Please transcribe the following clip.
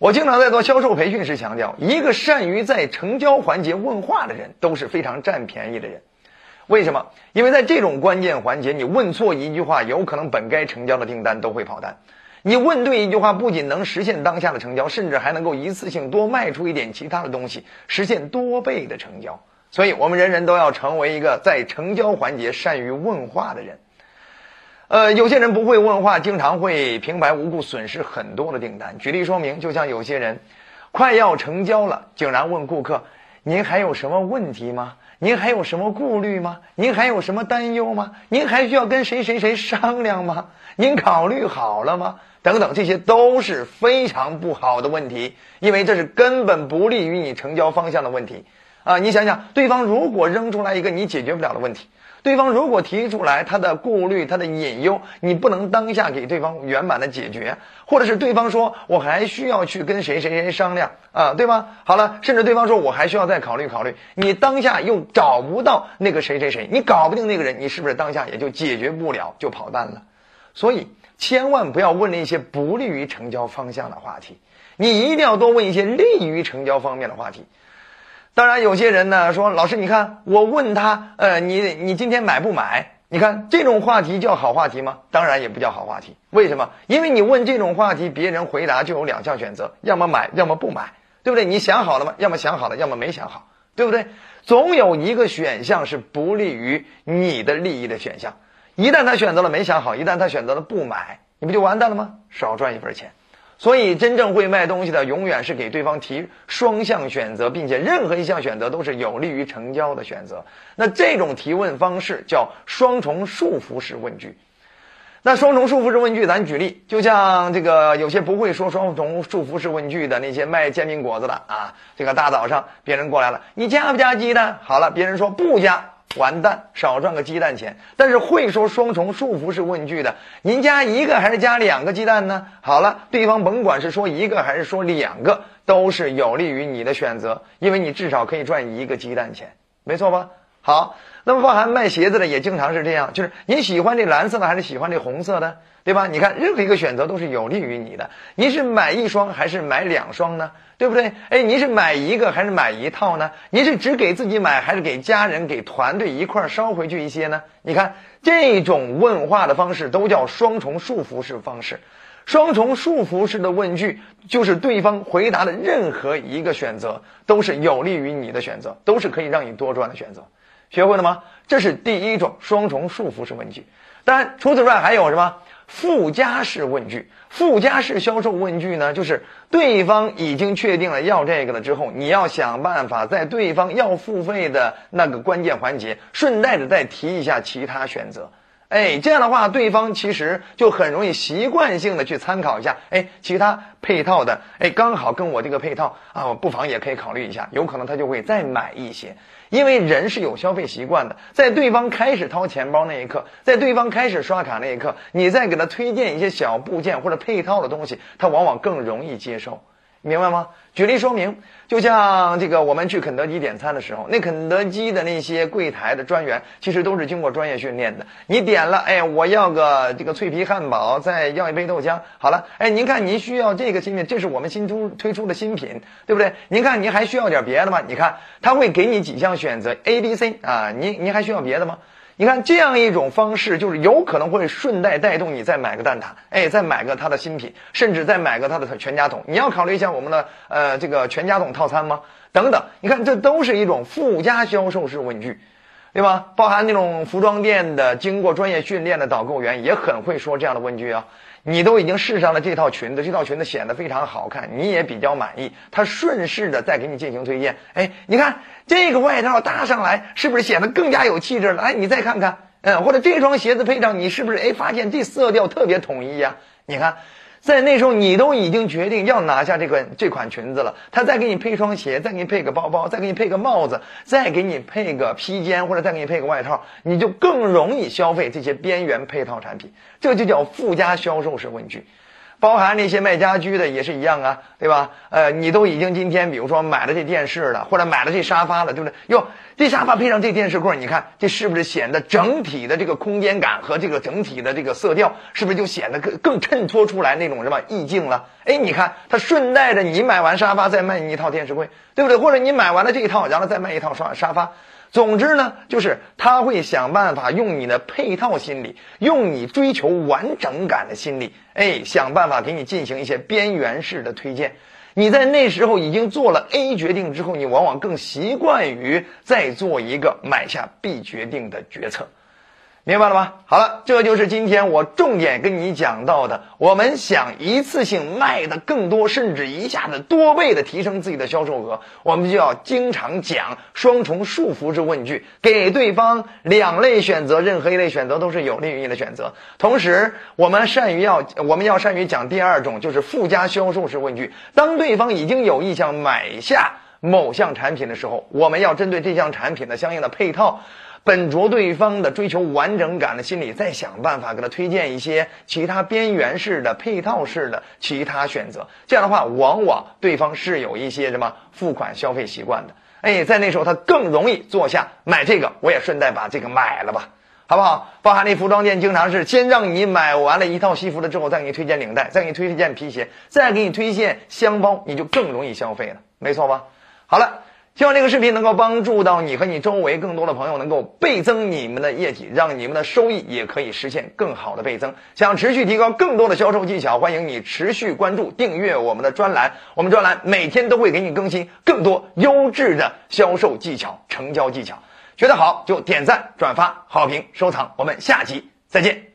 我经常在做销售培训时强调，一个善于在成交环节问话的人，都是非常占便宜的人。为什么？因为在这种关键环节，你问错一句话，有可能本该成交的订单都会跑单；你问对一句话，不仅能实现当下的成交，甚至还能够一次性多卖出一点其他的东西，实现多倍的成交。所以，我们人人都要成为一个在成交环节善于问话的人。呃，有些人不会问话，经常会平白无故损失很多的订单。举例说明，就像有些人快要成交了，竟然问顾客：“您还有什么问题吗？您还有什么顾虑吗？您还有什么担忧吗？您还需要跟谁谁谁商量吗？您考虑好了吗？”等等，这些都是非常不好的问题，因为这是根本不利于你成交方向的问题。啊，你想想，对方如果扔出来一个你解决不了的问题。对方如果提出来他的顾虑、他的隐忧，你不能当下给对方圆满的解决，或者是对方说我还需要去跟谁谁谁商量啊，对吧？好了，甚至对方说我还需要再考虑考虑，你当下又找不到那个谁谁谁，你搞不定那个人，你是不是当下也就解决不了，就跑单了？所以千万不要问那些不利于成交方向的话题，你一定要多问一些利于成交方面的话题。当然，有些人呢说：“老师，你看我问他，呃，你你今天买不买？你看这种话题叫好话题吗？当然也不叫好话题。为什么？因为你问这种话题，别人回答就有两项选择：要么买，要么不买，对不对？你想好了吗？要么想好了，要么没想好，对不对？总有一个选项是不利于你的利益的选项。一旦他选择了没想好，一旦他选择了不买，你不就完蛋了吗？少赚一份钱。”所以，真正会卖东西的，永远是给对方提双向选择，并且任何一项选择都是有利于成交的选择。那这种提问方式叫双重束缚式问句。那双重束缚式问句，咱举例，就像这个有些不会说双重束缚式问句的那些卖煎饼果子的啊，这个大早上别人过来了，你加不加鸡蛋？好了，别人说不加。完蛋，少赚个鸡蛋钱。但是会说双重束缚式问句的，您加一个还是加两个鸡蛋呢？好了，对方甭管是说一个还是说两个，都是有利于你的选择，因为你至少可以赚一个鸡蛋钱，没错吧？好，那么包含卖鞋子的也经常是这样，就是你喜欢这蓝色的还是喜欢这红色的，对吧？你看任何一个选择都是有利于你的，您是买一双还是买两双呢？对不对？哎，您是买一个还是买一套呢？您是只给自己买，还是给家人、给团队一块捎回去一些呢？你看这种问话的方式都叫双重束缚式方式。双重束缚式的问句就是对方回答的任何一个选择都是有利于你的选择，都是可以让你多赚的选择。学会了吗？这是第一种双重束缚式问句。当然，除此之外还有什么？附加式问句，附加式销售问句呢，就是对方已经确定了要这个了之后，你要想办法在对方要付费的那个关键环节，顺带着再提一下其他选择。哎，这样的话，对方其实就很容易习惯性的去参考一下，哎，其他配套的，哎，刚好跟我这个配套啊，我不妨也可以考虑一下，有可能他就会再买一些。因为人是有消费习惯的，在对方开始掏钱包那一刻，在对方开始刷卡那一刻，你再给他推荐一些小部件或者配套的东西，他往往更容易接受。明白吗？举例说明，就像这个，我们去肯德基点餐的时候，那肯德基的那些柜台的专员，其实都是经过专业训练的。你点了，哎，我要个这个脆皮汉堡，再要一杯豆浆。好了，哎，您看您需要这个新品，这是我们新出推出的新品，对不对？您看您还需要点别的吗？你看他会给你几项选择，A、B、C 啊，您您还需要别的吗？你看这样一种方式，就是有可能会顺带带动你再买个蛋挞，哎，再买个它的新品，甚至再买个它的全家桶。你要考虑一下我们的呃这个全家桶套餐吗？等等，你看这都是一种附加销售式问句，对吧？包含那种服装店的经过专业训练的导购员也很会说这样的问句啊。你都已经试上了这套裙子，这套裙子显得非常好看，你也比较满意。他顺势的再给你进行推荐，哎，你看这个外套搭上来，是不是显得更加有气质了？哎，你再看看，嗯，或者这双鞋子配上，你是不是哎发现这色调特别统一呀？你看。在那时候，你都已经决定要拿下这款这款裙子了。他再给你配双鞋，再给你配个包包，再给你配个帽子，再给你配个披肩，或者再给你配个外套，你就更容易消费这些边缘配套产品。这就叫附加销售式问句。包含那些卖家居的也是一样啊，对吧？呃，你都已经今天比如说买了这电视了，或者买了这沙发了，对不对？哟，这沙发配上这电视柜，你看这是不是显得整体的这个空间感和这个整体的这个色调，是不是就显得更更衬托出来那种什么意境了？哎，你看它顺带着你买完沙发再卖你一套电视柜，对不对？或者你买完了这一套，然后再卖一套沙沙发。总之呢，就是他会想办法用你的配套心理，用你追求完整感的心理，哎，想办法给你进行一些边缘式的推荐。你在那时候已经做了 A 决定之后，你往往更习惯于再做一个买下 B 决定的决策。明白了吗？好了，这就是今天我重点跟你讲到的。我们想一次性卖的更多，甚至一下子多倍的提升自己的销售额，我们就要经常讲双重束缚式问句，给对方两类选择，任何一类选择都是有利于你的选择。同时，我们善于要我们要善于讲第二种，就是附加销售式问句。当对方已经有意向买下某项产品的时候，我们要针对这项产品的相应的配套。本着对方的追求完整感的心理，再想办法给他推荐一些其他边缘式的配套式的其他选择。这样的话，往往对方是有一些什么付款消费习惯的。哎，在那时候他更容易坐下买这个，我也顺带把这个买了吧，好不好？包含那服装店经常是先让你买完了一套西服了之后，再给你推荐领带，再给你推荐皮鞋，再给你推荐箱包，你就更容易消费了，没错吧？好了。希望这个视频能够帮助到你和你周围更多的朋友，能够倍增你们的业绩，让你们的收益也可以实现更好的倍增。想持续提高更多的销售技巧，欢迎你持续关注、订阅我们的专栏。我们专栏每天都会给你更新更多优质的销售技巧、成交技巧。觉得好就点赞、转发、好评、收藏。我们下期再见。